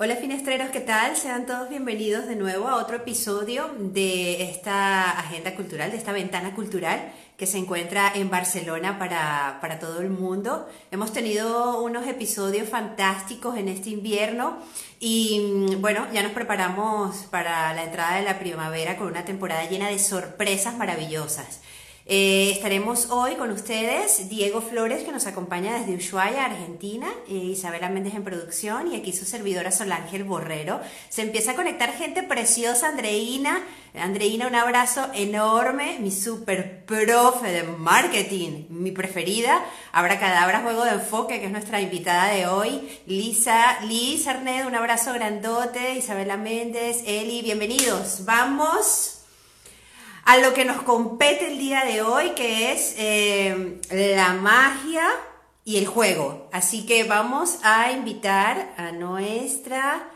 Hola finestreros, ¿qué tal? Sean todos bienvenidos de nuevo a otro episodio de esta agenda cultural, de esta ventana cultural que se encuentra en Barcelona para, para todo el mundo. Hemos tenido unos episodios fantásticos en este invierno y bueno, ya nos preparamos para la entrada de la primavera con una temporada llena de sorpresas maravillosas. Eh, estaremos hoy con ustedes Diego Flores, que nos acompaña desde Ushuaia, Argentina, eh, Isabela Méndez en producción y aquí su servidora Solángel Borrero. Se empieza a conectar gente preciosa, Andreina. Andreina, un abrazo enorme, mi super profe de marketing, mi preferida. Habrá Cadabra Juego de Enfoque, que es nuestra invitada de hoy. Lisa, Liz Arned, un abrazo grandote. Isabela Méndez, Eli, bienvenidos. Vamos a lo que nos compete el día de hoy, que es eh, la magia y el juego. Así que vamos a invitar a nuestra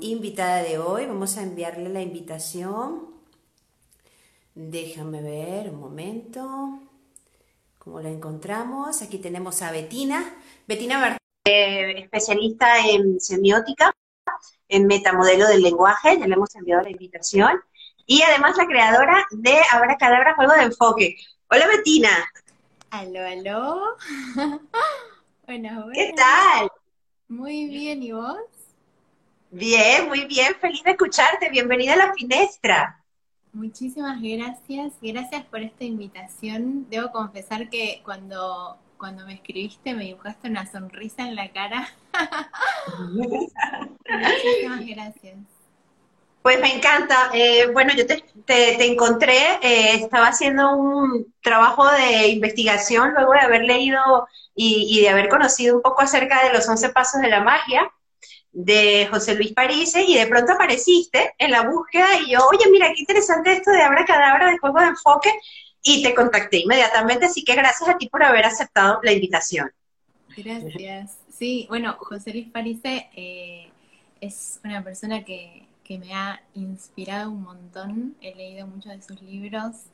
invitada de hoy. Vamos a enviarle la invitación. Déjame ver un momento. ¿Cómo la encontramos? Aquí tenemos a Betina. Betina eh, especialista en semiótica, en metamodelo del lenguaje. Ya le hemos enviado la invitación y además la creadora de Cadabra Juego de Enfoque. Hola Betina. Aló, aló. bueno, ¿Qué tal? Muy bien, ¿y vos? Bien, muy bien, feliz de escucharte. Bienvenida a la finestra. Muchísimas gracias, gracias por esta invitación. Debo confesar que cuando, cuando me escribiste me dibujaste una sonrisa en la cara. Muchísimas gracias. Pues me encanta. Eh, bueno, yo te, te, encontré, eh, estaba haciendo un trabajo de investigación luego de haber leído y, de haber conocido un poco acerca de los 11 pasos de la magia de José Luis Parise y de pronto apareciste en la búsqueda y yo, oye, mira, qué interesante esto de Abra Cadabra de Juego de Enfoque y te contacté inmediatamente, así que gracias a ti por haber aceptado la invitación. Gracias. Sí, bueno, José Luis Parise eh, es una persona que que me ha inspirado un montón. He leído muchos de sus libros,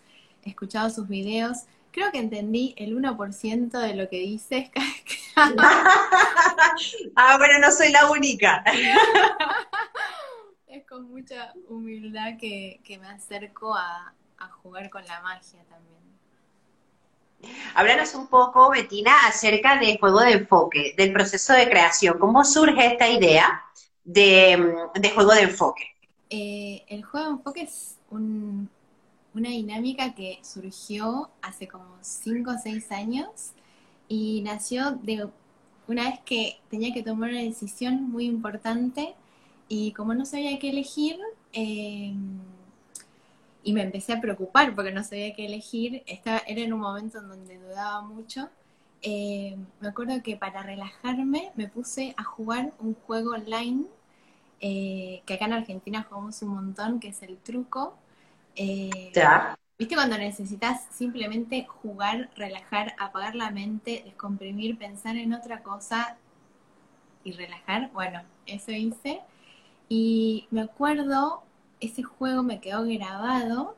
he escuchado sus videos. Creo que entendí el 1% de lo que dices. ah, bueno, no soy la única. es con mucha humildad que, me acerco a, a jugar con la magia también. Háblanos un poco, Betina, acerca del juego de enfoque, del proceso de creación. ¿Cómo surge esta idea? De, juego de enfoque? Eh, el juego de enfoque es una dinámica que surgió hace como 5 o 6 años y nació de una vez que tenía que tomar una decisión muy importante y como no sabía qué elegir, em, y me empecé a preocupar porque no sabía qué elegir, estaba, era en un momento en donde dudaba mucho, eh, me acuerdo que para relajarme me puse a jugar un juego online eh, que acá en Argentina jugamos un montón, que es el truco. Eh, ¿Viste cuando necesitas simplemente jugar, relajar, apagar la mente, descomprimir, pensar en otra cosa y relajar? Bueno, eso hice. Y me acuerdo, ese juego me quedó grabado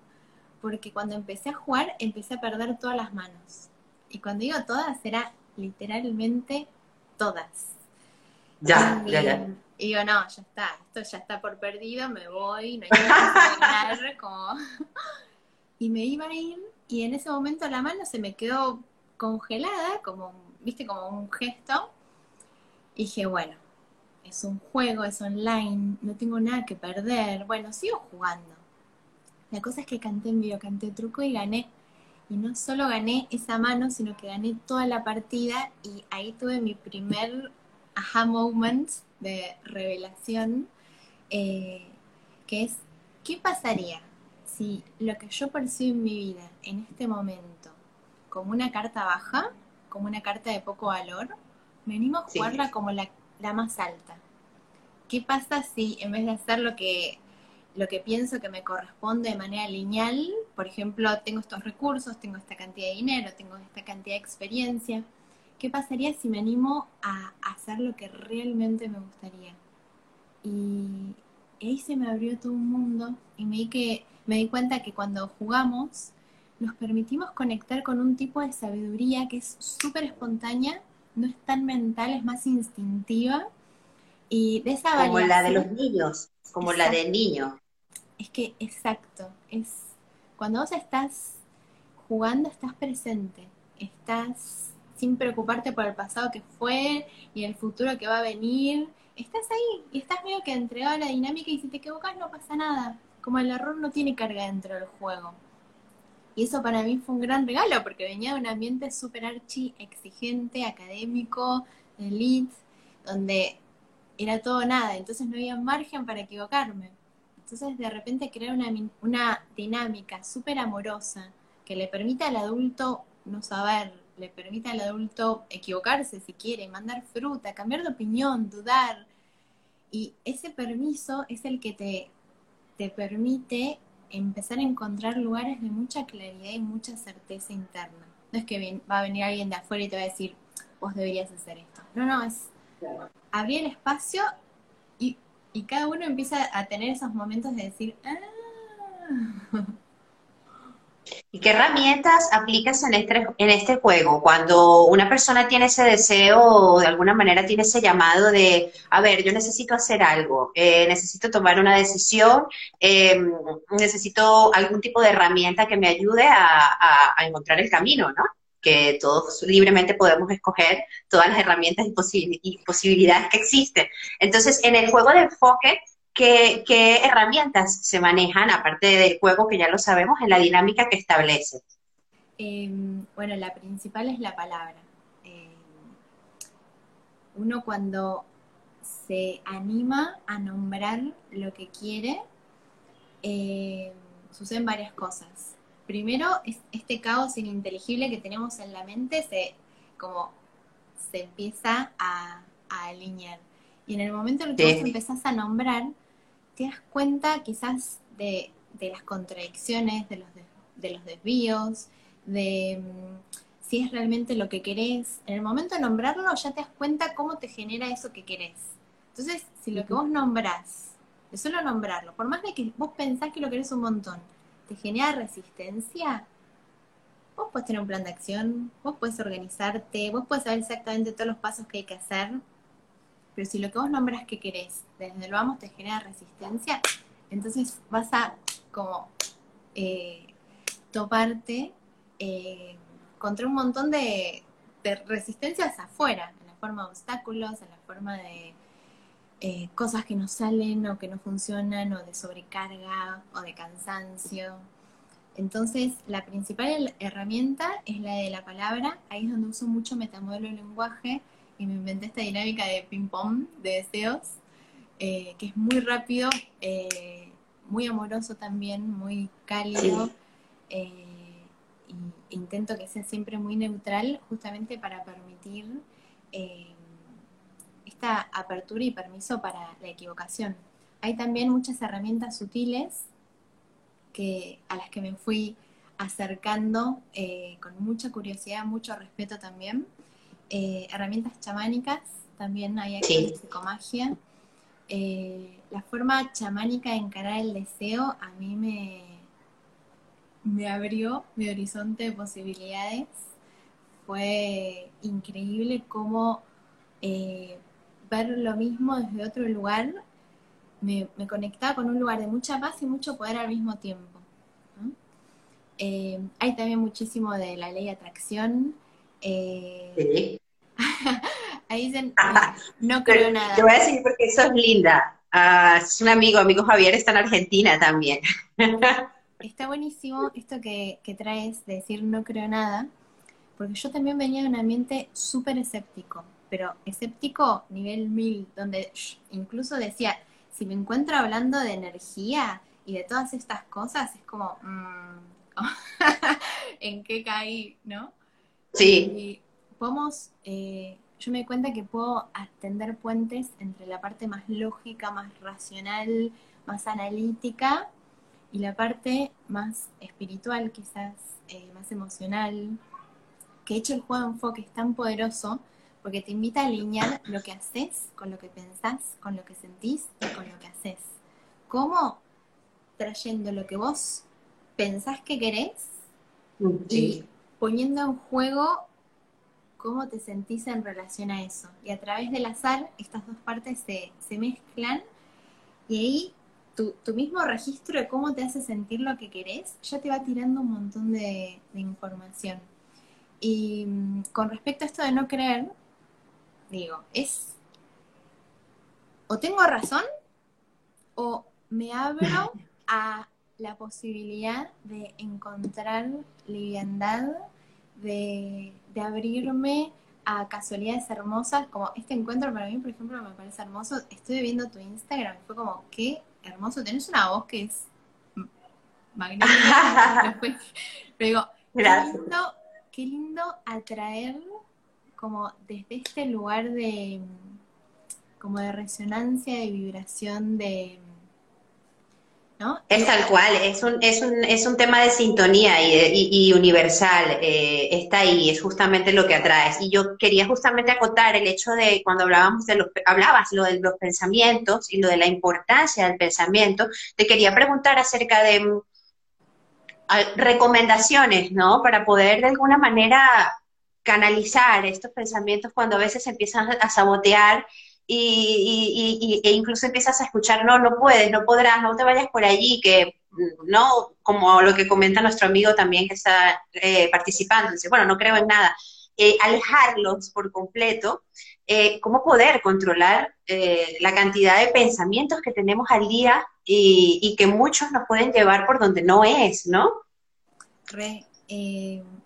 porque cuando empecé a jugar empecé a perder todas las manos. Y cuando digo todas, era literalmente todas. Ya, ya, ya. Y digo, no, ya está, esto ya está por perdido, me voy, no hay que ganar, como... y me iba a ir, y en ese momento la mano se me quedó congelada, como, viste, como un gesto. Y dije, bueno, es un juego, es online, no tengo nada que perder. Bueno, sigo jugando. La cosa es que canté en vivo, canté truco y gané. Y no solo gané esa mano, sino que gané toda la partida y ahí tuve mi primer aha moment de revelación, eh, que es, ¿qué pasaría si lo que yo percibo en mi vida en este momento como una carta baja, como una carta de poco valor, me animo a jugarla como la, la más alta? ¿Qué pasa si en vez de hacer lo que lo que pienso que me corresponde de manera lineal, por ejemplo, tengo estos recursos, tengo esta cantidad de dinero, tengo esta cantidad de experiencia, ¿qué pasaría si me animo a hacer lo que realmente me gustaría? Y ahí se me abrió todo un mundo y me di, que, me di cuenta que cuando jugamos nos permitimos conectar con un tipo de sabiduría que es súper espontánea, no es tan mental, es más instintiva Y de esa Como la de los niños, como la del niño. Es que, exacto, es cuando vos estás jugando, estás presente, estás sin preocuparte por el pasado que fue y el futuro que va a venir, estás ahí y estás medio que entregado a la dinámica y si te equivocas no pasa nada, como el error no tiene carga dentro del juego. Y eso para mí fue un gran regalo porque venía de un ambiente súper archi exigente, académico, elite, donde era todo nada, entonces no había margen para equivocarme. Entonces de repente crear una, una dinámica súper amorosa que le permite al adulto no saber, le permite al adulto equivocarse si quiere, mandar fruta, cambiar de opinión, dudar. Y ese permiso es el que te, te permite empezar a encontrar lugares de mucha claridad y mucha certeza interna. No es que va a venir alguien de afuera y te va a decir, vos deberías hacer esto. No, no, es abrir el espacio y, cada uno empieza a tener esos momentos de decir, ah. ¿Y qué herramientas aplicas en este, en este juego? Cuando una persona tiene ese deseo o de alguna manera tiene ese llamado de, a ver, yo necesito hacer algo, eh, necesito tomar una decisión, em, necesito algún tipo de herramienta que me ayude a, encontrar el camino, ¿no? Que todos libremente podemos escoger todas las herramientas y, posibilidades que existen. Entonces, en el juego de enfoque, ¿Qué, herramientas se manejan, aparte del juego que ya lo sabemos, en la dinámica que establece? Em, bueno, la principal es la palabra. Em, uno cuando se anima a nombrar lo que quiere, em, suceden varias cosas. Primero, es este caos ininteligible que tenemos en la mente se como se empieza a, alinear. Y en el momento en el que vos empezás a nombrar, te das cuenta quizás de, las contradicciones, de los, de, los desvíos, de mm, si es realmente lo que querés. En el momento de nombrarlo ya te das cuenta cómo te genera eso que querés. Entonces, si lo que vos nombrás, de solo nombrarlo, por más de que vos pensás que lo querés un montón, te genera resistencia, vos puedes tener un plan de acción, vos puedes organizarte, vos puedes saber exactamente todos los pasos que hay que hacer, pero si lo que vos nombras que querés, desde lo vamos te genera resistencia, entonces vas a como eh, toparte eh, contra un montón de, resistencias afuera, en la forma de obstáculos, en la forma de eh, cosas que no salen o que no funcionan, o de sobrecarga o de cansancio. Entonces, la principal herramienta es la de la palabra, ahí es donde uso mucho metamodelo del lenguaje, y me inventé esta dinámica de ping-pong de deseos, eh, que es muy rápido, eh, muy amoroso también, muy cálido. Eh, y intento que sea siempre muy neutral, justamente para permitir esta apertura y permiso para la equivocación. Hay también muchas herramientas sutiles que, a las que me fui acercando con mucha curiosidad, mucho respeto también. Eh, herramientas chamánicas, también hay aquí sí. psicomagia. Eh, la forma chamánica de encarar el deseo a mí me, me abrió mi horizonte de posibilidades. Fue increíble cómo eh, ver lo mismo desde otro lugar me, conectaba con un lugar de mucha paz y mucho poder al mismo tiempo. hay también muchísimo de la ley de atracción. sí. Ahí dicen, no creo nada. Te voy a decir porque eso es linda. Ah, es un amigo, amigo Javier, está en Argentina también. está buenísimo esto que, traes de decir no creo nada, porque yo también venía de un ambiente súper escéptico, pero escéptico nivel mil, donde incluso decía, si me encuentro hablando de energía y de todas estas cosas, es como, mm, ¿en qué caí? ¿No? Sí podemos, eh, yo me doy cuenta que puedo atender puentes entre la parte más lógica, más racional, más analítica y la parte más espiritual, quizás eh, más emocional, que hecho el juego de enfoque es tan poderoso porque te invita a alinear lo que haces con lo que pensás, con lo que sentís y con lo que haces. ¿Cómo? Trayendo lo que vos pensás que querés y poniendo en juego cómo te sentís en relación a eso. Y a través del azar, estas dos partes se, se mezclan y ahí tu, tu, mismo registro de cómo te hace sentir lo que querés ya te va tirando un montón de, de información. Y mm, con respecto a esto de no creer, digo, es o tengo razón o me abro a la posibilidad de encontrar liviandad, de, de, abrirme a casualidades hermosas, como este encuentro para mí, por ejemplo, me parece hermoso. Estoy viendo tu Instagram y fue como, qué hermoso, tenés una voz que es magnífica. Pero digo, qué lindo, qué lindo atraer como desde este lugar de como de resonancia, de vibración, de ¿no? Es tal cual, es un, es un, es un tema de sintonía y, universal, eh, está ahí, es justamente lo que atraes. Y yo quería justamente acotar el hecho de cuando hablábamos de los, hablabas lo de los pensamientos y lo de la importancia del pensamiento, te quería preguntar acerca de mm, recomendaciones, ¿no? Para poder de alguna manera canalizar estos pensamientos cuando a veces empiezan a sabotear y, e incluso empiezas a escuchar, no, no puedes, no podrás, no te vayas por allí, que no, como lo que comenta nuestro amigo también que está eh, participando, dice, bueno, no creo en nada, eh, alejarlos por completo, eh, cómo poder controlar la cantidad de pensamientos que tenemos al día y, que muchos nos pueden llevar por donde no es, ¿no?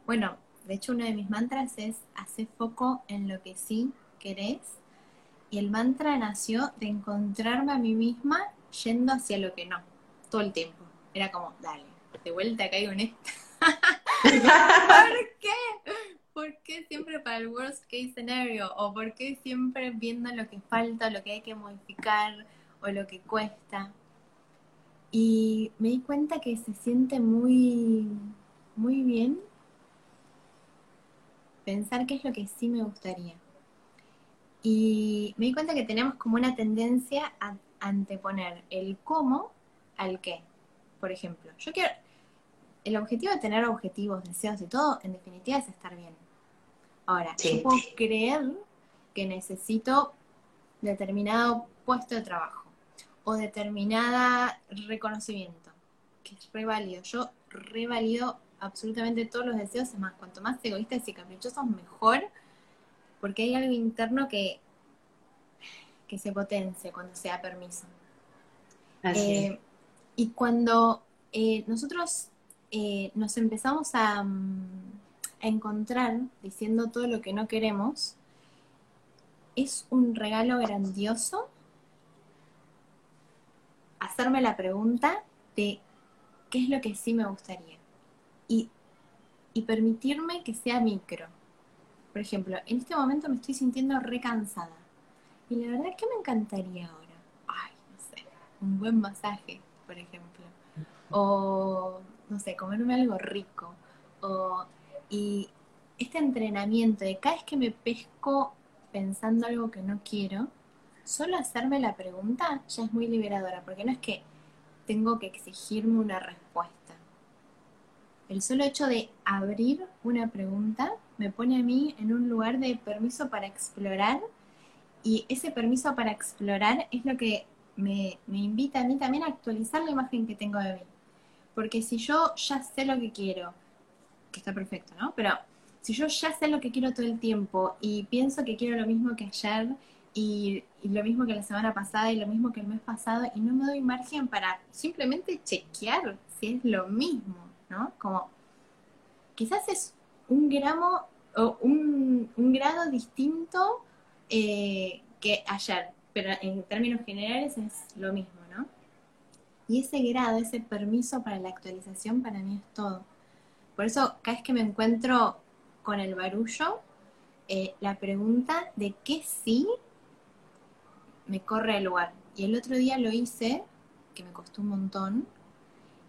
bueno, de hecho, uno de mis mantras es hacer foco en lo que sí querés. Y el mantra nació de encontrarme a mí misma yendo hacia lo que no, todo el tiempo. Era como, dale, de vuelta caigo en esto. ¿Por qué? ¿Por qué siempre para el worst case scenario? ¿O por qué siempre viendo lo que falta, lo que hay que modificar o lo que cuesta? Y me di cuenta que se siente muy, muy bien pensar qué es lo que sí me gustaría. Y me di cuenta que tenemos como una tendencia a anteponer el cómo al qué. Por ejemplo, yo quiero. El objetivo de tener objetivos, deseos y todo, en definitiva, es estar bien. Ahora, yo puedo creer que necesito determinado puesto de trabajo o determinada reconocimiento, que es re válido. Yo revalido absolutamente todos los deseos, es más, cuanto más egoístas y caprichosos, mejor, porque hay algo interno que, que se potencia cuando se da permiso. Eh, y cuando eh, nosotros eh, nos empezamos a, mm, a encontrar diciendo todo lo que no queremos, es un regalo grandioso hacerme la pregunta de qué es lo que sí me gustaría y, permitirme que sea micro. Por ejemplo, en este momento me estoy sintiendo recansada. Y la verdad es que me encantaría ahora. Ay, no sé, un buen masaje, por ejemplo. O, no sé, comerme algo rico. O, y este entrenamiento de cada vez que me pesco pensando algo que no quiero, solo hacerme la pregunta ya es muy liberadora, porque no es que tengo que exigirme una respuesta el solo hecho de abrir una pregunta me pone a mí en un lugar de permiso para explorar y ese permiso para explorar es lo que me, invita a mí también a actualizar la imagen que tengo de mí. Porque si yo ya sé lo que quiero, que está perfecto, ¿no? Pero si yo ya sé lo que quiero todo el tiempo y pienso que quiero lo mismo que ayer y, y, lo mismo que la semana pasada y lo mismo que el mes pasado y no me doy margen para simplemente chequear si es lo mismo ¿no? Como quizás es un gramo o un, grado distinto eh, que ayer, pero en términos generales es lo mismo, ¿no? Y ese grado, ese permiso para la actualización para mí es todo. Por eso, cada vez que me encuentro con el barullo, eh, la pregunta de qué sí me corre el lugar. Y el otro día lo hice, que me costó un montón,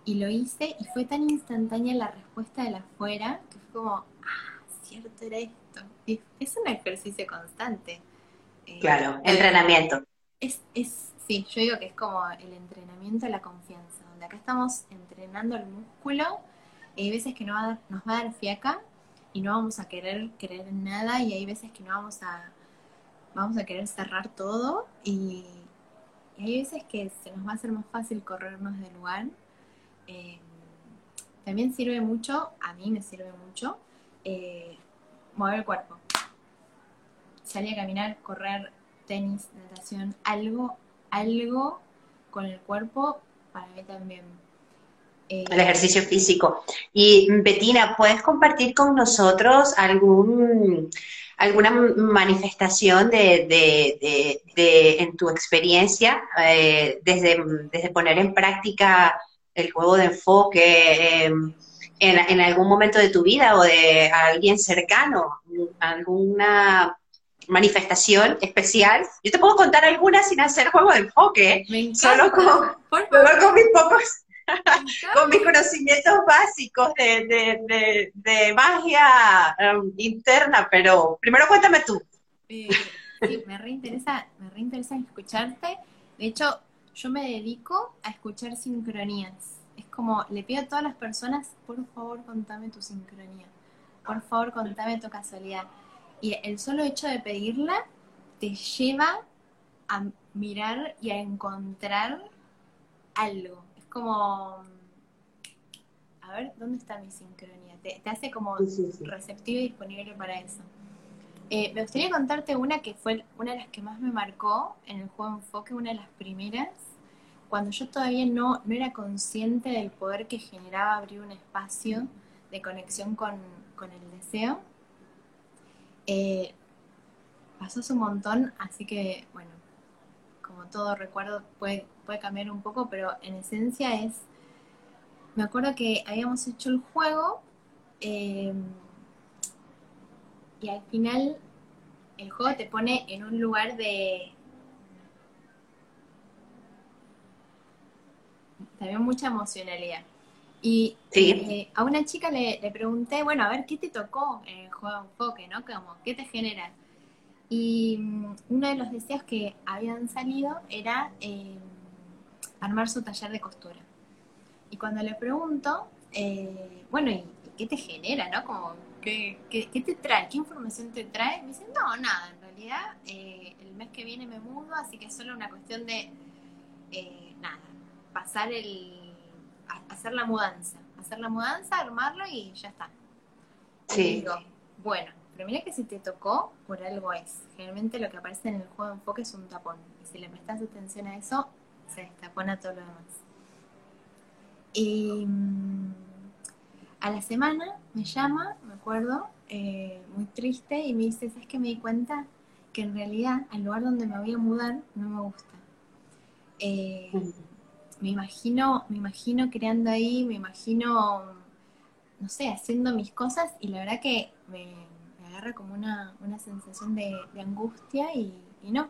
y lo hice y fue tan instantánea la respuesta de la afuera que fue como, ah, cierto era esto. es un ejercicio constante. Eh, claro, entrenamiento. Es, es, sí, yo digo que es como el entrenamiento de la confianza, donde acá estamos entrenando el músculo y hay veces que nos va a dar, nos va a dar fiaca y no vamos a querer creer en nada y hay veces que no vamos a, vamos a querer cerrar todo y, hay veces que se nos va a hacer más fácil corrernos del lugar. Eh, también sirve mucho, a mí me sirve mucho, eh, mover el cuerpo. Salir a caminar, correr, tenis, natación, algo, algo con el cuerpo para mí también eh, el ejercicio físico. Y Betina, ¿puedes compartir con nosotros algún alguna manifestación de, en tu experiencia eh, desde, desde, poner en práctica el juego de enfoque em, en, en, algún momento de tu vida o de alguien cercano? ¿Alguna manifestación especial? Yo te puedo contar algunas sin hacer juego de enfoque, solo con, solo con mis pocos con mis conocimientos básicos de, magia um, interna, pero primero cuéntame tú. sí, me reinteresa, me reinteresa escucharte. De hecho, yo me dedico a escuchar sincronías. Es como, le pido a todas las personas, por favor, contame tu sincronía. Por favor, contame tu casualidad. Y el solo hecho de pedirla te lleva a mirar y a encontrar algo como, a ver, ¿dónde está mi sincronía? Te, hace como receptivo y disponible para eso. Eh, me gustaría contarte una que fue una de las que más me marcó en el juego Enfoque, una de las primeras, cuando yo todavía no, no era consciente del poder que generaba abrir un espacio de conexión con, el deseo. Eh, pasó hace un montón, así que, bueno, como todo recuerdo puede, puede cambiar un poco, pero en esencia es, me acuerdo que habíamos hecho el juego eh, y al final el juego te pone en un lugar de... También mucha emocionalidad. Y eh, a una chica le, le, pregunté, bueno, a ver, ¿qué te tocó en el juego de enfoque, no? Como, ¿qué te genera? Y mm, uno de los deseos que habían salido era eh, armar su taller de costura. Y cuando le pregunto, eh, bueno, ¿y qué te genera, no? Como, ¿qué, te trae? ¿Qué información te trae? Me dice, no, nada, en realidad eh, el mes que viene me mudo, así que es solo una cuestión de, nada, pasar el, hacer la mudanza. Hacer la mudanza, armarlo y ya está. Sí. Y digo, bueno, pero mira que si te tocó, por algo es. Generalmente lo que aparece en el juego de enfoque es un tapón. Y si le prestas atención a eso, se destapona todo lo demás. Y mm, a la semana me llama, me acuerdo, eh, muy triste, y me dice, ¿sabes que me di cuenta? Que en realidad al lugar donde me voy a mudar no me gusta. Eh, me imagino, me imagino creando ahí, me imagino, no sé, haciendo mis cosas, y la verdad que me, como una, sensación de, angustia y, no.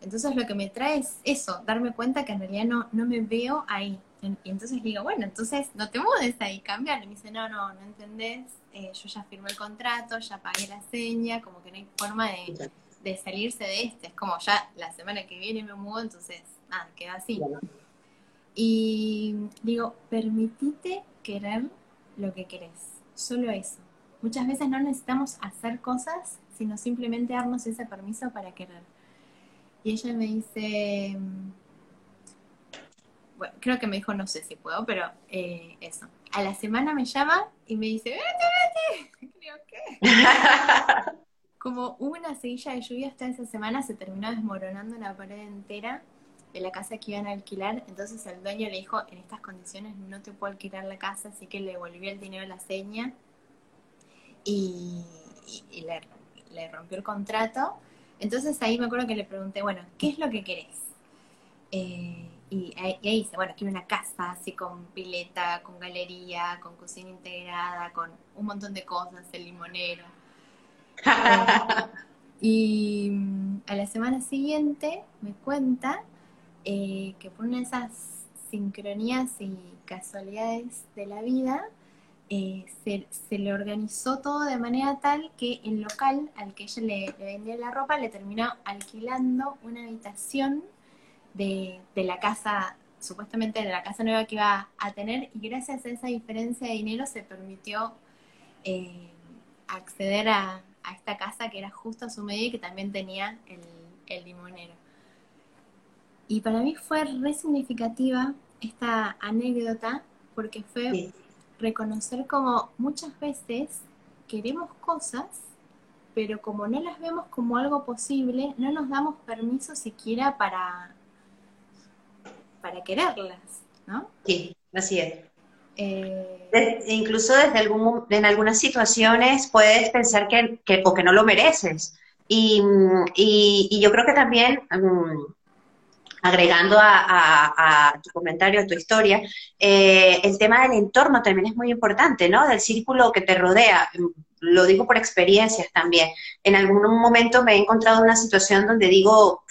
Entonces lo que me trae es eso, darme cuenta que en realidad no, no me veo ahí. Y entonces digo, bueno, entonces no te mudes ahí, cambiar. Y me dice, no, no, no entendés, eh, yo ya firmé el contrato, ya pagué la seña, como que no hay forma de, de, salirse de este. Es como ya la semana que viene me mudo, entonces nada, queda así. Y digo, permitite querer lo que querés, solo eso. Muchas veces no necesitamos hacer cosas, sino simplemente darnos ese permiso para querer. Y ella me dice, bueno, creo que me dijo, no sé si puedo, pero eh, eso. A la semana me llama y me dice, vete, vete. Creo que. Como una seguilla de lluvia hasta esa semana se terminó desmoronando una pared entera de la casa que iban a alquilar. Entonces el dueño le dijo, en estas condiciones no te puedo alquilar la casa, así que le volvió el dinero a la seña y, le, rompió el contrato. Entonces ahí me acuerdo que le pregunté, bueno, ¿qué es lo que querés? Eh, y, ahí, dice, bueno, quiero una casa así con pileta, con galería, con cocina integrada, con un montón de cosas, el limonero. y mm, a la semana siguiente me cuenta eh, que por una de esas sincronías y casualidades de la vida, eh, se, le organizó todo de manera tal que el local al que ella le, vendía la ropa le terminó alquilando una habitación de, la casa, supuestamente de la casa nueva que iba a tener, y gracias a esa diferencia de dinero se permitió eh, acceder a, esta casa que era justo a su medida y que también tenía el, el limonero. Y para mí fue re significativa esta anécdota porque fue reconocer como muchas veces queremos cosas, pero como no las vemos como algo posible, no nos damos permiso siquiera para, para quererlas, ¿no? Sí, así es. Eh, incluso desde algún, en algunas situaciones puedes pensar que, que o que no lo mereces. Y, y, yo creo que también, mm, agregando a, tu comentario, a tu historia, eh, el tema del entorno también es muy importante, ¿no? Del círculo que te rodea. Lo digo por experiencias también. En algún momento me he encontrado en una situación donde digo,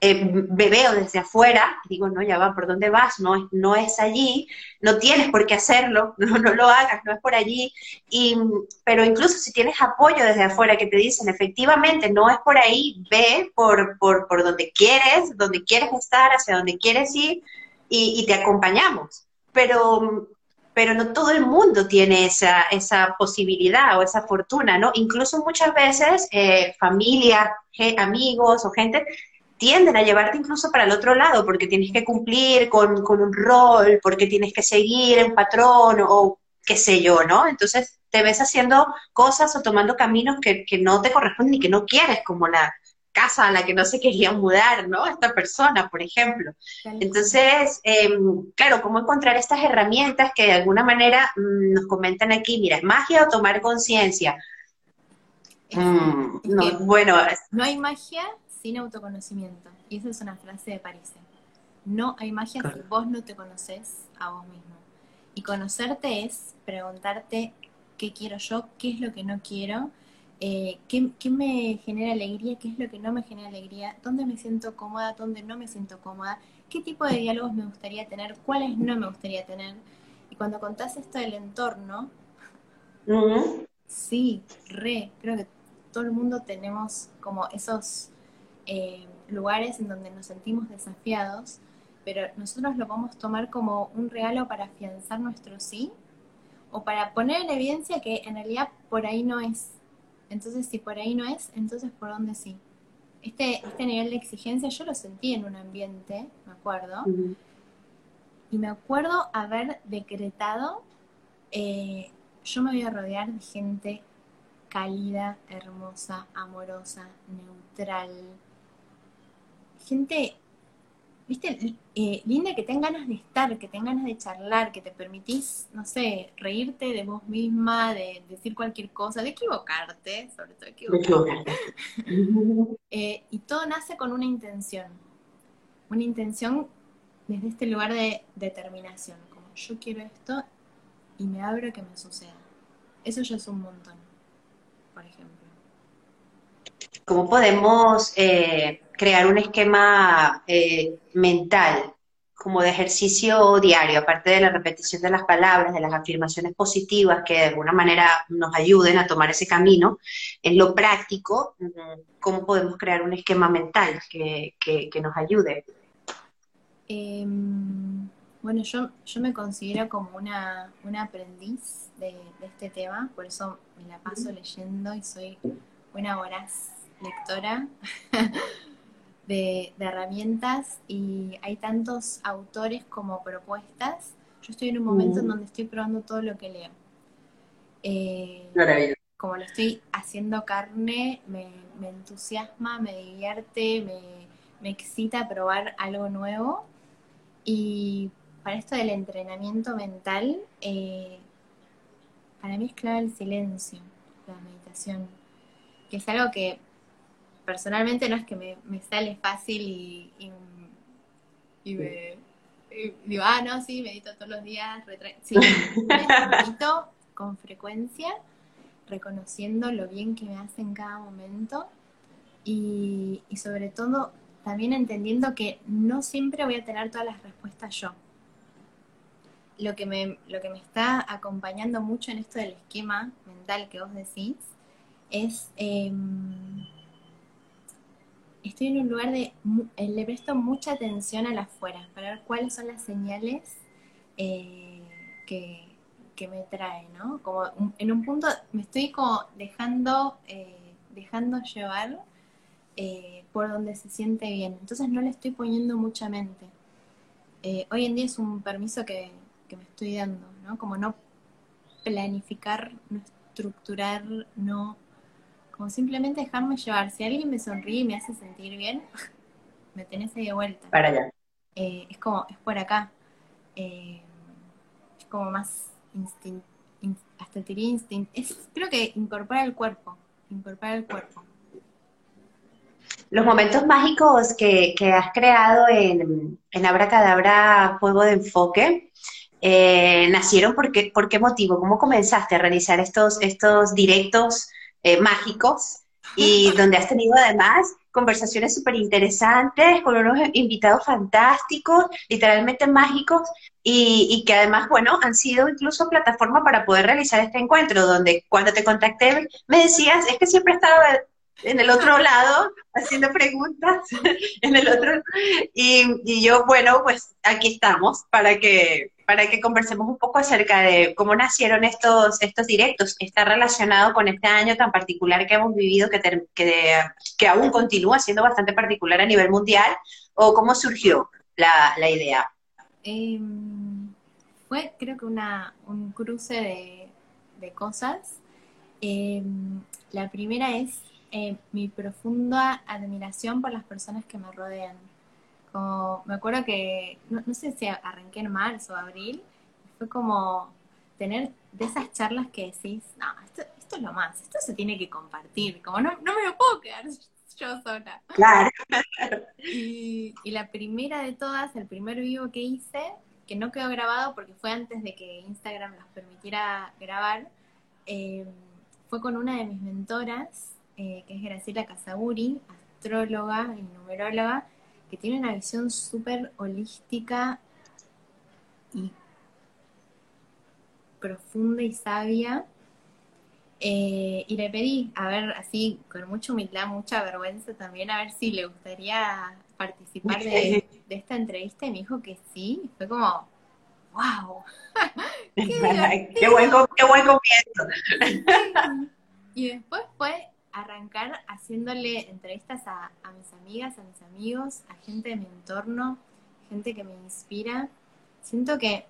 eh, me veo desde afuera, digo, no, ya va, ¿por dónde vas? No, no es allí, no tienes por qué hacerlo, no, no lo hagas, no es por allí. Y, pero incluso si tienes apoyo desde afuera que te dicen, efectivamente, no es por ahí, ve por, por, por donde quieres, donde quieres estar, hacia donde quieres ir y, te acompañamos. Pero, pero no todo el mundo tiene esa, esa posibilidad o esa fortuna, ¿no? Incluso muchas veces eh, familia, amigos o gente tienden a llevarte incluso para el otro lado, porque tienes que cumplir con, un rol, porque tienes que seguir un patrón o qué sé yo, ¿no? Entonces te ves haciendo cosas o tomando caminos que, no te corresponden y que no quieres, como la casa a la que no se quería mudar, ¿no? Esta persona, por ejemplo. Entonces, em, claro, ¿cómo encontrar estas herramientas que de alguna manera mm, nos comentan aquí? Mira, es magia o tomar conciencia. Mm, bueno, no hay magia sin autoconocimiento. Y esa es una frase de París. No hay magia si vos no te conoces a vos mismo. Y conocerte es preguntarte qué quiero yo, qué es lo que no quiero, eh, qué, qué, me genera alegría, qué es lo que no me genera alegría, dónde me siento cómoda, dónde no me siento cómoda, qué tipo de diálogos me gustaría tener, cuáles no me gustaría tener. Y cuando contás esto del entorno, sí, re, creo que todo el mundo tenemos como esos eh, lugares en donde nos sentimos desafiados, pero nosotros lo a tomar como un regalo para afianzar nuestro sí o para poner en evidencia que en realidad por ahí no es. Entonces, si por ahí no es, entonces por dónde sí. Este, este nivel de exigencia yo lo sentí en un ambiente, me acuerdo, y me acuerdo haber decretado, eh, yo me voy a rodear de gente cálida, hermosa, amorosa, neutral, gente, viste, eh, linda que tengan ganas de estar, que tengan ganas de charlar, que te permitís, no sé, reírte de vos misma, de, decir cualquier cosa, de equivocarte, sobre todo equivocarte. Eh, y todo nace con una intención, una intención desde este lugar de determinación, como yo quiero esto y me abro a que me suceda. Eso ya es un montón, por ejemplo. ¿Cómo podemos eh, crear un esquema eh, mental como de ejercicio diario, aparte de la repetición de las palabras, de las afirmaciones positivas que de alguna manera nos ayuden a tomar ese camino, en lo práctico, ¿cómo podemos crear un esquema mental que, nos ayude? Em, bueno, yo, yo me considero como una, aprendiz de, de, este tema, por eso me la paso leyendo y soy una voraz lectora. de, herramientas y hay tantos autores como propuestas. Yo estoy en un momento en mm. donde estoy probando todo lo que leo. Eh, como lo estoy haciendo carne, me, entusiasma, me divierte, me, me, excita probar algo nuevo. Y para esto del entrenamiento mental, eh, para mí es clave el silencio, la meditación, que es algo que personalmente no es que me, sale fácil y, y, me digo, ah, no, sí, medito todos los días, sí, medito con frecuencia, reconociendo lo bien que me hace en cada momento y, y sobre todo también entendiendo que no siempre voy a tener todas las respuestas yo. Lo que me, lo que me está acompañando mucho en esto del esquema mental que vos decís es em, estoy en un lugar de, eh, le presto mucha atención a la afuera, para ver cuáles son las señales eh, que, que me trae, ¿no? Como en un punto me estoy como dejando, eh, dejando llevar por donde se siente bien. Entonces no le estoy poniendo mucha mente. Hoy en día es un permiso que, que me estoy dando, ¿no? Como no planificar, no estructurar, no como simplemente dejarme llevar. Si alguien me sonríe y me hace sentir bien, me tenés ahí de vuelta. Para allá. Eh, es como, es por acá. Eh, es como más instinto, hasta diría instinto. Es, creo que incorpora el cuerpo, incorpora el cuerpo. Los momentos mágicos que, has creado en, en Abracadabra Juego de Enfoque, eh, ¿nacieron por qué, por qué motivo? ¿Cómo comenzaste a realizar estos, estos directos eh, mágicos y donde has tenido además conversaciones súper interesantes con unos invitados fantásticos, literalmente mágicos, y, que además, bueno, han sido incluso plataforma para poder realizar este encuentro, donde cuando te contacté me decías, es que siempre estaba en el otro lado haciendo preguntas, en el otro, y, y yo, bueno, pues aquí estamos para que para que conversemos un poco acerca de cómo nacieron estos, estos directos. Está relacionado con este año tan particular que hemos vivido, que, que, aún continúa siendo bastante particular a nivel mundial, o cómo surgió la, idea. Em, fue, creo que, una, un cruce de, cosas. Em, la primera es eh, mi profunda admiración por las personas que me rodean me acuerdo que, no, sé si arranqué en marzo o abril, fue como tener de esas charlas que decís, no, esto, es lo más, esto se tiene que compartir, como no, no me lo puedo quedar yo sola. Claro. Y, la primera de todas, el primer vivo que hice, que no quedó grabado porque fue antes de que Instagram nos permitiera grabar, eh, fue con una de mis mentoras, eh, que es Graciela Casaburi, astróloga y numeróloga, que tiene una visión súper holística y profunda y sabia. Eh, y le pedí, a ver, así, con mucha humildad, mucha vergüenza también, a ver si le gustaría participar de, esta entrevista. Y me dijo que sí. Fue como, wow. qué, buen, qué buen comienzo. Y después fue arrancar haciéndole entrevistas a, mis amigas, a mis amigos, a gente de mi entorno, gente que me inspira. Siento que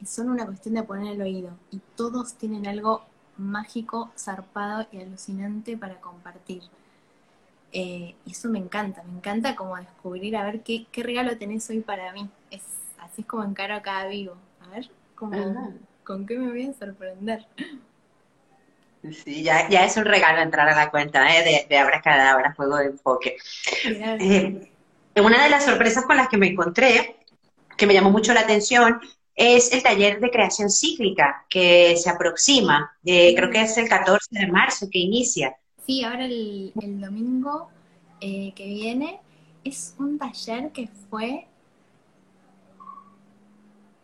es solo una cuestión de poner el oído y todos tienen algo mágico, zarpado y alucinante para compartir. Eh, y eso me encanta, me encanta como descubrir, a ver qué, regalo tenés hoy para mí. Es, así es como encaro a cada vivo. A ver, ¿con qué me voy a sorprender? Sí, ya, ya es un regalo entrar a la cuenta ¿eh? de, de Abracadabra, Juego de Enfoque. Eh, una de las sorpresas con las que me encontré, que me llamó mucho la atención, es el taller de creación cíclica que se aproxima. Eh, creo que es el 14 de marzo que inicia. Sí, ahora el, el domingo eh, que viene es un taller que fue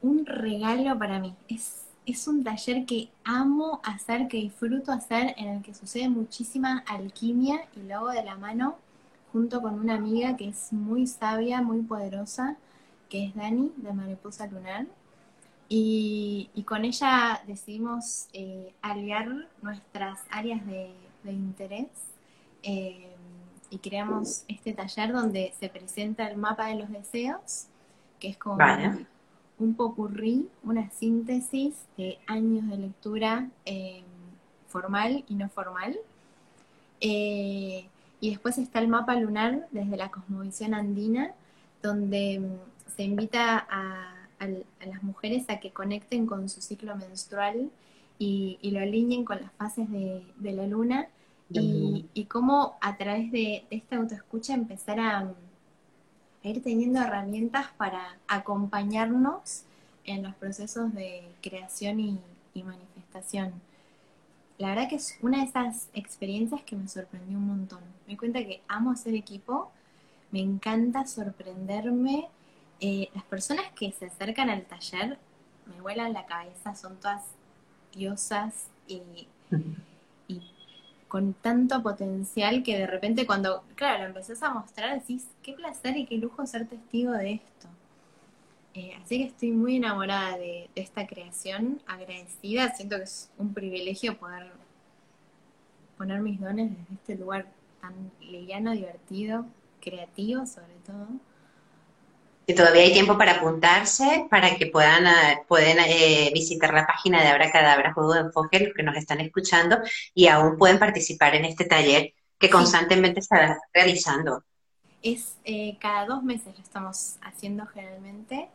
un regalo para mí. Es es un taller que amo hacer, que disfruto hacer, en el que sucede muchísima alquimia y lo hago de la mano junto con una amiga que es muy sabia, muy poderosa, que es Dani de Mariposa Lunar. Y, con ella decidimos eh, aliar nuestras áreas de, interés eh, y creamos este taller donde se presenta el mapa de los deseos, que es como un popurrí, una síntesis de años de lectura em, formal y no formal. Eh, y después está el mapa lunar desde la cosmovisión andina, donde em, se invita a, las mujeres a que conecten con su ciclo menstrual y, lo alineen con las fases de, la luna y, y, cómo a través de, de esta autoescucha empezar a ir teniendo herramientas para acompañarnos en los procesos de creación y, manifestación. La verdad que es una de esas experiencias que me sorprendió un montón. Me di cuenta que amo hacer equipo, me encanta sorprenderme. Eh, las personas que se acercan al taller me vuelan la cabeza, son todas diosas y con tanto potencial que de repente cuando, claro, lo empezás a mostrar, decís, qué placer y qué lujo ser testigo de esto. Eh, así que estoy muy enamorada de, esta creación, agradecida, siento que es un privilegio poder poner mis dones desde este lugar tan liviano, divertido, creativo sobre todo. Y todavía hay tiempo para apuntarse, para que puedan, eh, pueden eh, visitar la página de Abra Cadabra Juego de Enfoque, los que nos están escuchando, y aún pueden participar en este taller que constantemente está realizando. Es eh, cada dos meses lo estamos haciendo generalmente.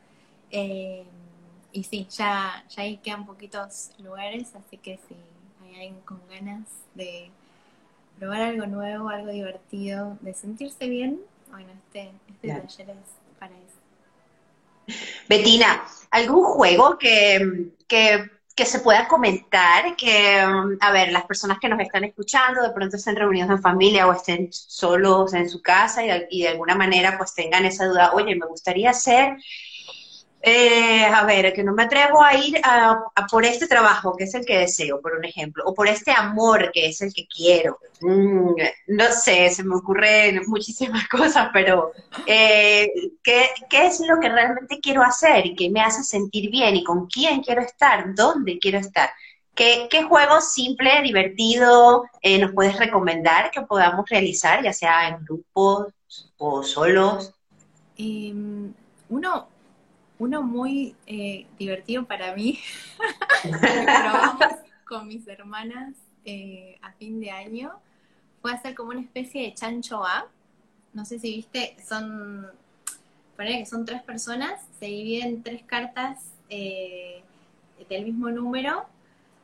y sí, ya, ya ahí quedan poquitos lugares, así que si hay alguien con ganas de probar algo nuevo, algo divertido, de sentirse bien, bueno, este, este taller es. Betina, ¿algún juego que, se pueda comentar? Que, a ver, las personas que nos están escuchando de pronto estén reunidos en familia o estén solos en su casa y, y de alguna manera pues tengan esa duda, oye, me gustaría hacer eh, a ver, que no me atrevo a ir por este trabajo, que es el que deseo, por un ejemplo, o por este amor, que es el que quiero. Mm, no sé, se me ocurren muchísimas cosas, pero eh, ¿qué, es lo que realmente quiero hacer y qué me hace sentir bien y con quién quiero estar, dónde quiero estar? ¿Qué, juego simple, divertido eh, nos puedes recomendar que podamos realizar, ya sea en grupos o solos? Em, uno, uno muy eh, divertido para mí, con mis hermanas eh, a fin de año, fue hacer como una especie de chancho A. No sé si viste, son, que son tres personas, se dividen tres cartas eh, del mismo número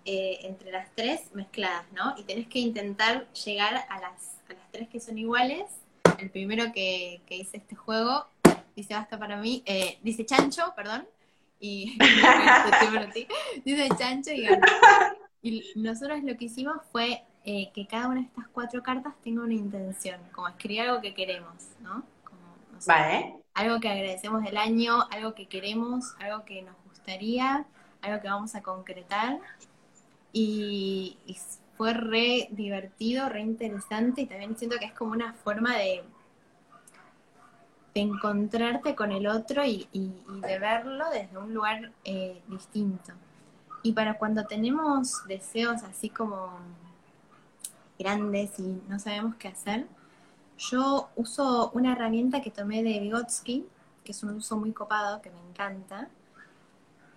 entre las tres mezcladas, ¿no? Y tenés que intentar llegar a las, a las tres que son iguales. El primero que, que hice este juego dice basta para mí, eh, dice Chancho, perdón, y dice Chancho y Y nosotros lo que hicimos fue eh, que cada una de estas cuatro cartas tenga una intención, como escribir algo que queremos, ¿no? Como, vale. Algo que agradecemos del año, algo que queremos, algo que nos gustaría, algo que vamos a concretar. y fue re divertido, re interesante y también siento que es como una forma de de encontrarte con el otro y, de verlo desde un lugar eh, distinto. Y para cuando tenemos deseos así como grandes y no sabemos qué hacer, yo uso una herramienta que tomé de Vygotsky, que es un uso muy copado, que me encanta,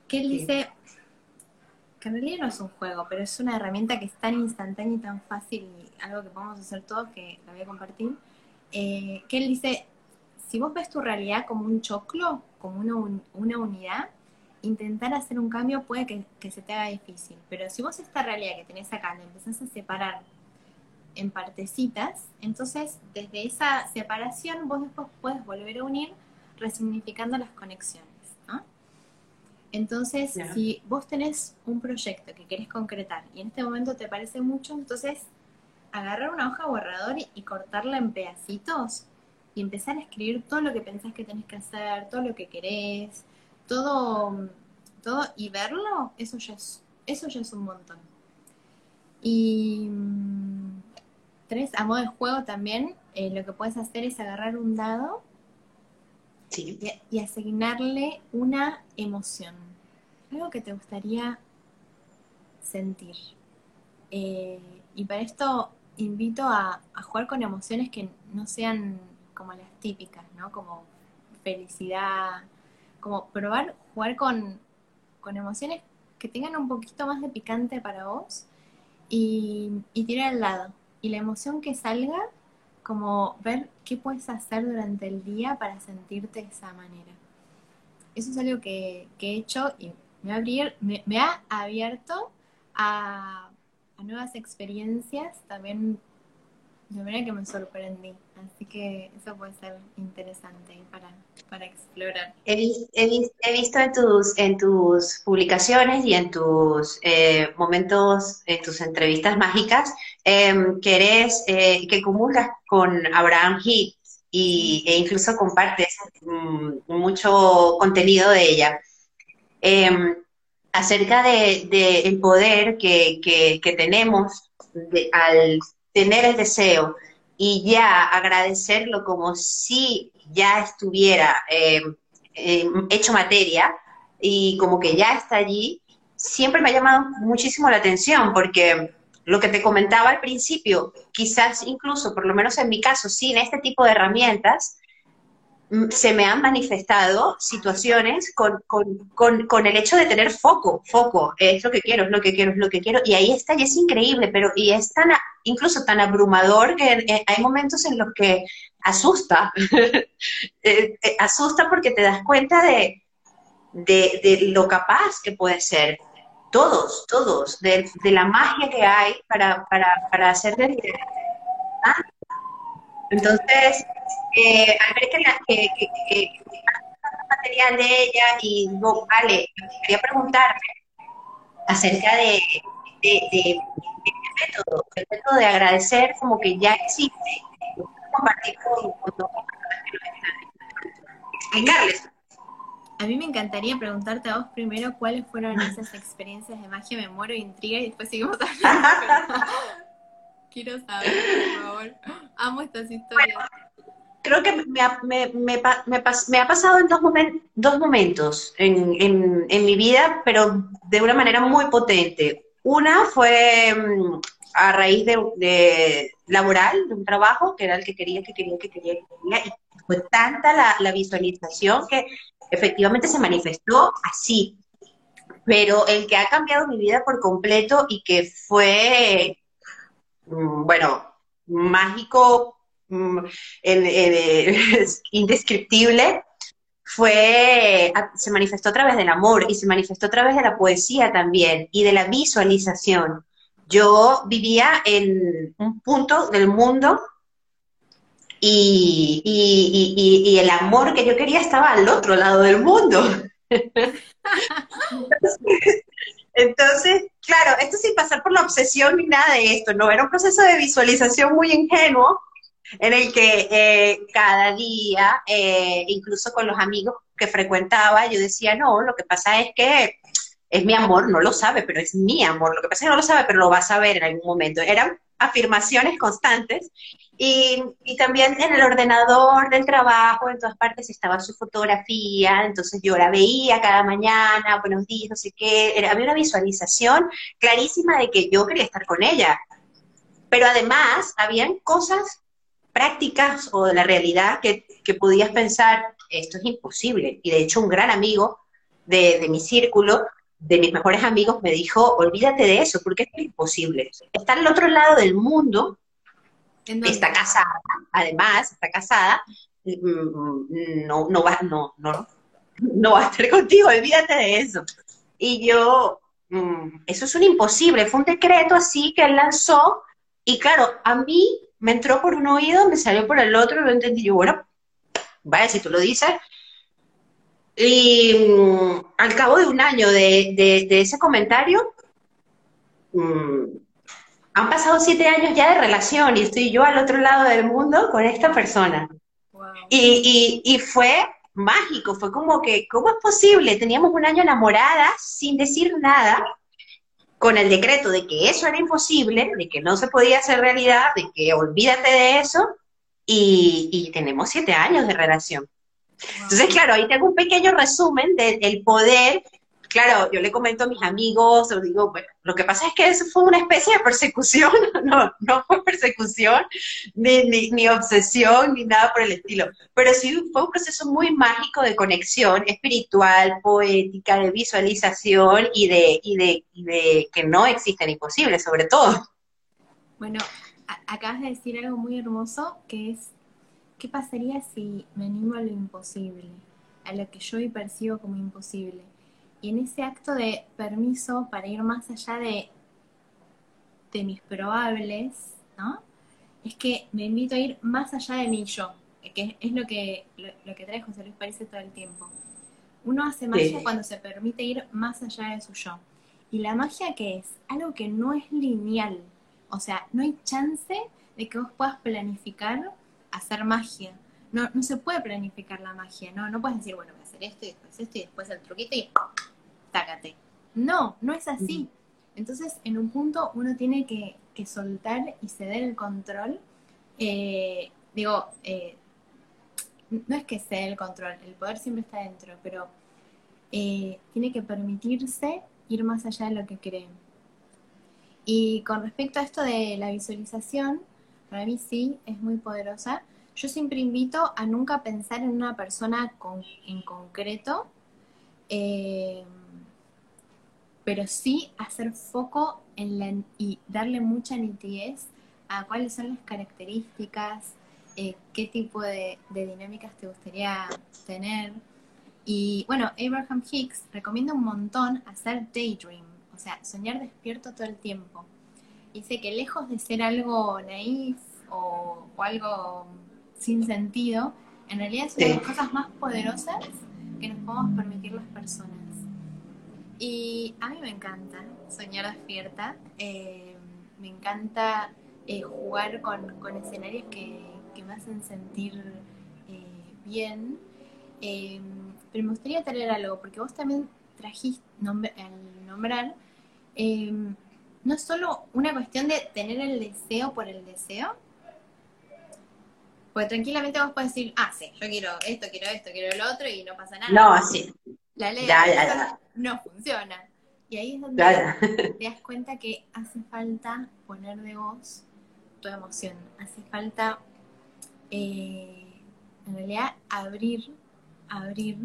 que él dice, que en realidad no es un juego, pero es una herramienta que es tan instantánea y tan fácil y algo que podemos hacer todos, que la voy a compartir, eh, que él dice, si vos ves tu realidad como un choclo, como una, una unidad, intentar hacer un cambio puede que, se te haga difícil. Pero si vos esta realidad que tenés acá la empezás a separar en partecitas, entonces desde esa separación vos después puedes volver a unir resignificando las conexiones. Entonces, si vos tenés un proyecto que querés concretar y en este momento te parece mucho, entonces agarrar una hoja borrador y cortarla en pedacitos y empezar a escribir todo lo que pensás que tenés que hacer, todo lo que querés, todo, todo y verlo, eso ya es, eso ya es un montón. Y mm, tres, a modo de juego también, eh, lo que puedes hacer es agarrar un dado y, asignarle una emoción, algo que te gustaría sentir. Eh, y para esto invito a, jugar con emociones que no sean como las típicas, ¿no? Como felicidad, como probar, jugar con, emociones que tengan un poquito más de picante para vos y, y tirar al lado. Y la emoción que salga, como ver qué puedes hacer durante el día para sentirte de esa manera. Eso es algo que, he hecho y me, ha abierto a, a nuevas experiencias, también de manera que me sorprendí. Así que eso puede ser interesante para, para explorar. He, he, visto en tus, en tus publicaciones y en tus eh, momentos, en tus entrevistas mágicas, em, que eres, eh, que comulgas con Abraham Heath y, e incluso compartes mm, mucho contenido de ella. Em, acerca del de, el poder que, que, tenemos al tener el deseo y ya agradecerlo como si ya estuviera eh, hecho materia y como que ya está allí, siempre me ha llamado muchísimo la atención porque lo que te comentaba al principio, quizás incluso, por lo menos en mi caso, sin este tipo de herramientas, se me han manifestado situaciones con, el hecho de tener foco, foco, es lo que quiero, es lo que quiero, es lo que quiero, y ahí está, y es increíble, pero y es tan, incluso tan abrumador que hay momentos en los que asusta, eh, eh, asusta porque te das cuenta de, de, lo capaz que puede ser todos, todos, de, la magia que hay para, para, hacer realidad. Entonces, eh, al ver que, la, que, que, material de ella y digo, vale, quería preguntarme acerca de, de, de, método, el método de agradecer como que ya existe, compartir con, con, explicarles a mí me encantaría preguntarte a vos primero cuáles fueron esas experiencias de magia, me muero de intriga y después seguimos hablando. Quiero saber, por favor. Amo estas historias. Creo que me ha, me, me, me, ha pasado en dos, momentos en, mi vida, pero de una manera muy potente. Una fue mm, a raíz de, laboral, de un trabajo, que era el que quería, que quería, que quería, que quería, y fue tanta la, la visualización que efectivamente se manifestó así. Pero el que ha cambiado mi vida por completo y que fue, mm, bueno, mágico, mm, indescriptible, fue, se manifestó a través del amor y se manifestó a través de la poesía también y de la visualización. Yo vivía en un punto del mundo y, y, y, el amor que yo quería estaba al otro lado del mundo. entonces, claro, esto sin pasar por la obsesión ni nada de esto, ¿no? Era un proceso de visualización muy ingenuo en el que eh, cada día, eh, incluso con los amigos que frecuentaba, yo decía, no, lo que pasa es que es mi amor, no lo sabe, pero es mi amor. Lo que pasa es que no lo sabe, pero lo va a saber en algún momento. Eran afirmaciones constantes y, también en el ordenador del trabajo, en todas partes estaba su fotografía, entonces yo la veía cada mañana, buenos días, no sé qué, era, había una visualización clarísima de que yo quería estar con ella. Pero además, habían cosas prácticas o de la realidad que, que podías pensar, esto es imposible. Y de hecho, un gran amigo de, de mi círculo de mis mejores amigos me dijo, olvídate de eso, porque es imposible. Está al otro lado del mundo, está casada, además, está casada, mm, no, no, va, no, no, no va a estar contigo, olvídate de eso. Y yo, mm, eso es un imposible, fue un decreto así que él lanzó, y claro, a mí me entró por un oído, me salió por el otro, lo entendí yo, bueno, vaya, si tú lo dices, y mm, al cabo de un año de, ese comentario, mm, han pasado siete años ya de relación y estoy yo al otro lado del mundo con esta persona. Y, fue mágico, fue como que, ¿cómo es posible? Teníamos un año enamorada sin decir nada, con el decreto de que eso era imposible, de que no se podía hacer realidad, de que olvídate de eso, y tenemos siete años de relación. Entonces, claro, ahí tengo un pequeño resumen del poder. Claro, yo le comento a mis amigos, os digo, bueno, lo que pasa es que eso fue una especie de persecución, no, no fue persecución, ni, ni, obsesión, ni nada por el estilo, pero sí fue un proceso muy mágico de conexión espiritual, poética, de visualización y de, y de, y de que no existen imposibles, sobre todo. Bueno, acabas de decir algo muy hermoso, que es ¿qué pasaría si me animo a lo imposible? A lo que yo hoy percibo como imposible. Y en ese acto de permiso para ir más allá de, de mis probables, ¿no? Es que me invito a ir más allá de mí yo, que es lo que, lo, que trae José Luis parece todo el tiempo. Uno hace magia cuando se permite ir más allá de su yo. ¿Y la magia qué es? Algo que no es lineal. O sea, no hay chance de que vos puedas planificar hacer magia. No, no se puede planificar la magia, ¿no? No puedes decir, bueno, voy a hacer esto y después esto y después el truquito y tácate. No, no es así. Entonces, en un punto uno tiene que, soltar y ceder el control. Eh, digo, eh, no es que sea el control, el poder siempre está dentro, pero eh, tiene que permitirse ir más allá de lo que creen. Y con respecto a esto de la visualización, para mí sí, es muy poderosa. Yo siempre invito a nunca pensar en una persona en concreto, eh, pero sí hacer foco en la, y darle mucha nitidez a cuáles son las características, eh, qué tipo de, dinámicas te gustaría tener. Y bueno, Abraham Hicks recomienda un montón hacer daydream, o sea, soñar despierto todo el tiempo. Dice que lejos de ser algo naif o, algo sin sentido, en realidad es una de las cosas más poderosas que nos podemos permitir las personas. Y a mí me encanta soñar despierta, eh, me encanta eh, jugar con, escenarios que, me hacen sentir eh, bien. pero me gustaría traer algo, porque vos también trajiste al nombrar, no es solo una cuestión de tener el deseo por el deseo, pues tranquilamente vos puedes decir, ah, sí, yo quiero esto, quiero esto, quiero lo otro y no pasa nada. No, así. La ley no funciona. Y ahí es donde te das cuenta que hace falta poner de voz tu emoción. Hace falta, eh, en realidad, abrir, abrir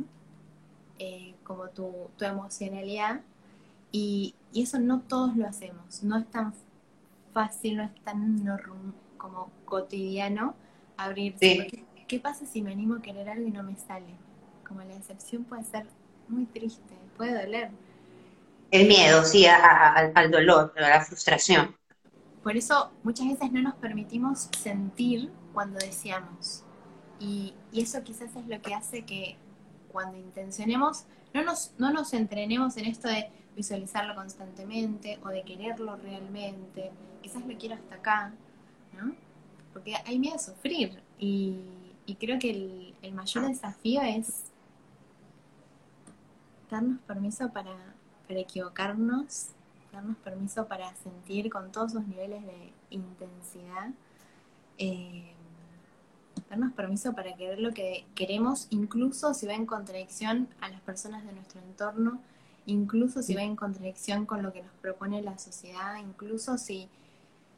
eh, como tu, emocionalidad. Y, eso no todos lo hacemos. No es tan fácil, no es tan como cotidiano abrirse. ¿Qué pasa si me animo a querer algo y no me sale? Como la decepción puede ser muy triste, puede doler. El miedo, sí, al dolor, a la frustración. Por eso muchas veces no nos permitimos sentir cuando deseamos. Y, eso quizás es lo que hace que cuando intencionemos, no nos, no nos entrenemos en esto de visualizarlo constantemente o de quererlo realmente. Quizás lo quiero hasta acá, ¿no? Porque hay miedo a sufrir. Y, creo que el, el mayor desafío es darnos permiso para, para equivocarnos, darnos permiso para sentir con todos sus niveles de intensidad, eh, darnos permiso para querer lo que queremos, incluso si va en contradicción a las personas de nuestro entorno, incluso si va en contradicción con lo que nos propone la sociedad, incluso si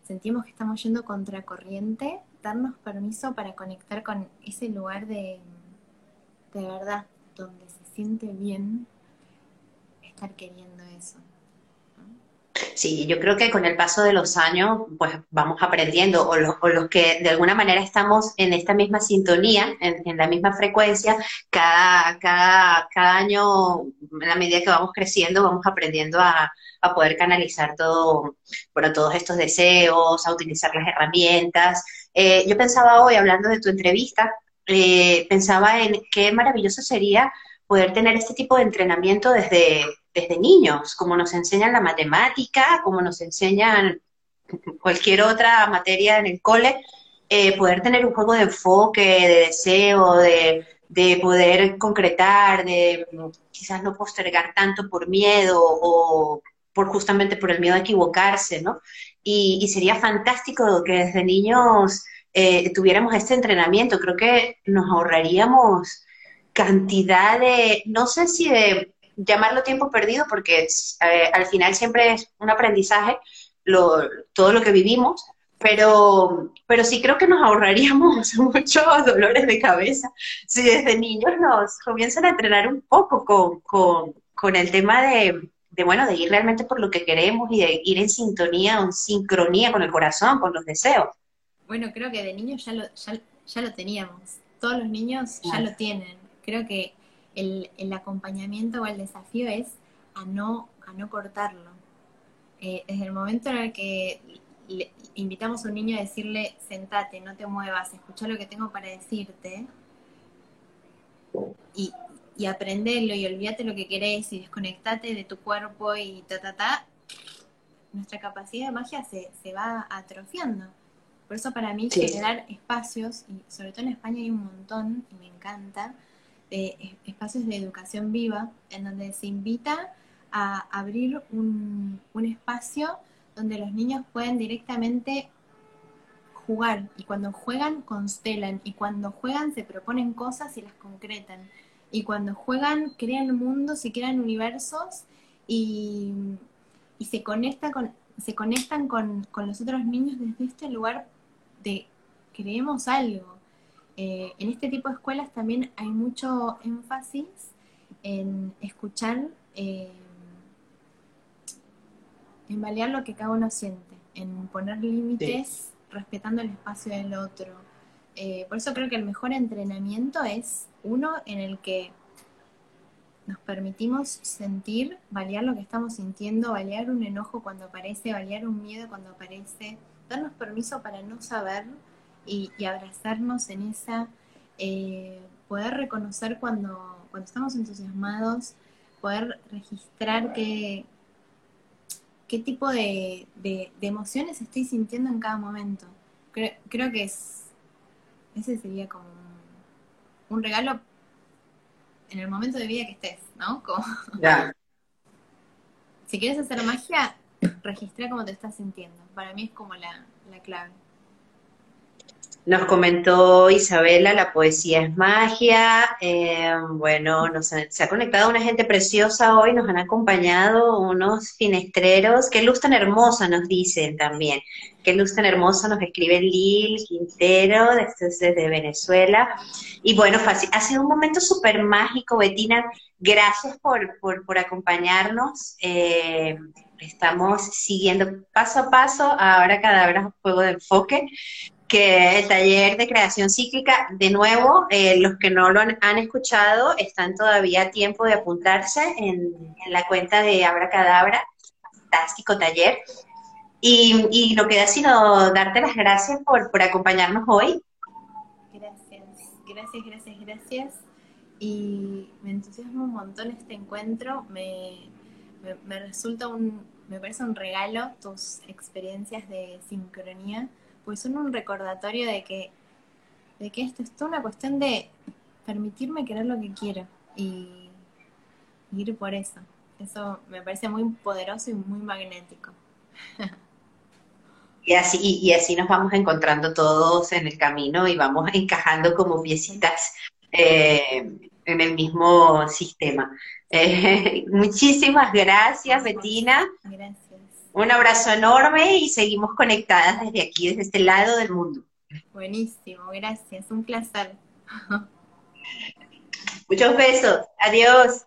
sentimos que estamos yendo contracorriente, darnos permiso para conectar con ese lugar de, de verdad, donde se siente bien estar queriendo eso. Sí, yo creo que con el paso de los años, pues vamos aprendiendo, o los, que de alguna manera estamos en esta misma sintonía, en, la misma frecuencia, cada, cada, cada año, en la medida que vamos creciendo, vamos aprendiendo a, poder canalizar todo, bueno, todos estos deseos, a utilizar las herramientas. Eh, yo pensaba hoy, hablando de tu entrevista, eh, pensaba en qué maravilloso sería poder tener este tipo de entrenamiento desde, desde niños, como nos enseñan la matemática, como nos enseñan cualquier otra materia en el cole, eh, poder tener un juego de enfoque, de deseo, de, poder concretar, de quizás no postergar tanto por miedo o por justamente por el miedo a equivocarse, ¿no? Y, sería fantástico que desde niños eh, tuviéramos este entrenamiento. Creo que nos ahorraríamos cantidad de, no sé si de llamarlo tiempo perdido, porque eh, al final siempre es un aprendizaje lo, todo lo que vivimos, pero, pero sí creo que nos ahorraríamos muchos dolores de cabeza si desde niños nos comienzan a entrenar un poco con, con, con el tema de, de, bueno, de ir realmente por lo que queremos y de ir en sintonía, en sincronía con el corazón, con los deseos. Bueno, creo que de niños ya lo, ya, ya lo teníamos. Todos los niños ya lo tienen. Creo que el, acompañamiento o el desafío es a no, a no cortarlo. Eh, desde el momento en el que invitamos a un niño a decirle, sentate, no te muevas, escucha lo que tengo para decirte, y, y aprenderlo y olvídate lo que querés y desconectate de tu cuerpo y ta, ta, ta, nuestra capacidad de magia se, se va atrofiando. Por eso para mí generar espacios, y sobre todo en España hay un montón, y me encanta, espacios de educación viva, en donde se invita a abrir un, espacio donde los niños pueden directamente jugar. Y cuando juegan, constelan. Y cuando juegan, se proponen cosas y las concretan. Y cuando juegan, crean mundos y crean universos y, se, conecta con, se conectan con, los otros niños desde este lugar de creemos algo. Eh, en este tipo de escuelas también hay mucho énfasis en escuchar, eh, en balear lo que cada uno siente, en poner límites respetando el espacio del otro. Eh, por eso creo que el mejor entrenamiento es uno en el que nos permitimos sentir, balear lo que estamos sintiendo, balear un enojo cuando aparece, balear un miedo cuando aparece, darnos permiso para no saber y, abrazarnos en esa, eh, poder reconocer cuando, cuando estamos entusiasmados, poder registrar qué, qué tipo de, emociones estoy sintiendo en cada momento. Creo, creo que es, ese sería como un regalo en el momento de vida que estés, ¿no? Si quieres hacer magia, registra cómo te estás sintiendo. Para mí es como la, clave. Nos comentó Isabela, la poesía es magia. Eh, bueno, nos se ha conectado una gente preciosa hoy, nos han acompañado unos finestreros. Qué luz tan hermosa nos dicen también. Qué luz tan hermosa nos escribe Lil Quintero, desde Venezuela. Y bueno, ha sido un momento súper mágico, Betina. Gracias por, por, acompañarnos. Eh, estamos siguiendo paso a paso, ahora cada juego de enfoque, que el taller de creación cíclica, de nuevo, eh, los que no lo han, escuchado, están todavía a tiempo de apuntarse en, la cuenta de Abracadabra, fantástico taller. Y, y no queda sino darte las gracias por, por acompañarnos hoy gracias, gracias, gracias. Y me entusiasma un montón este encuentro. Me, resulta un, me parece un regalo tus experiencias de sincronía, pues son un recordatorio de que, de que esto es toda una cuestión de permitirme querer lo que quiero y ir por eso. Eso me parece muy poderoso y muy magnético. Y así, y, así nos vamos encontrando todos en el camino y vamos encajando como piecitas eh, en el mismo sistema. Eh, muchísimas gracias, Betina. Gracias. Un abrazo enorme y seguimos conectadas desde aquí, desde este lado del mundo. Buenísimo, gracias. Un placer. Muchos besos. Adiós.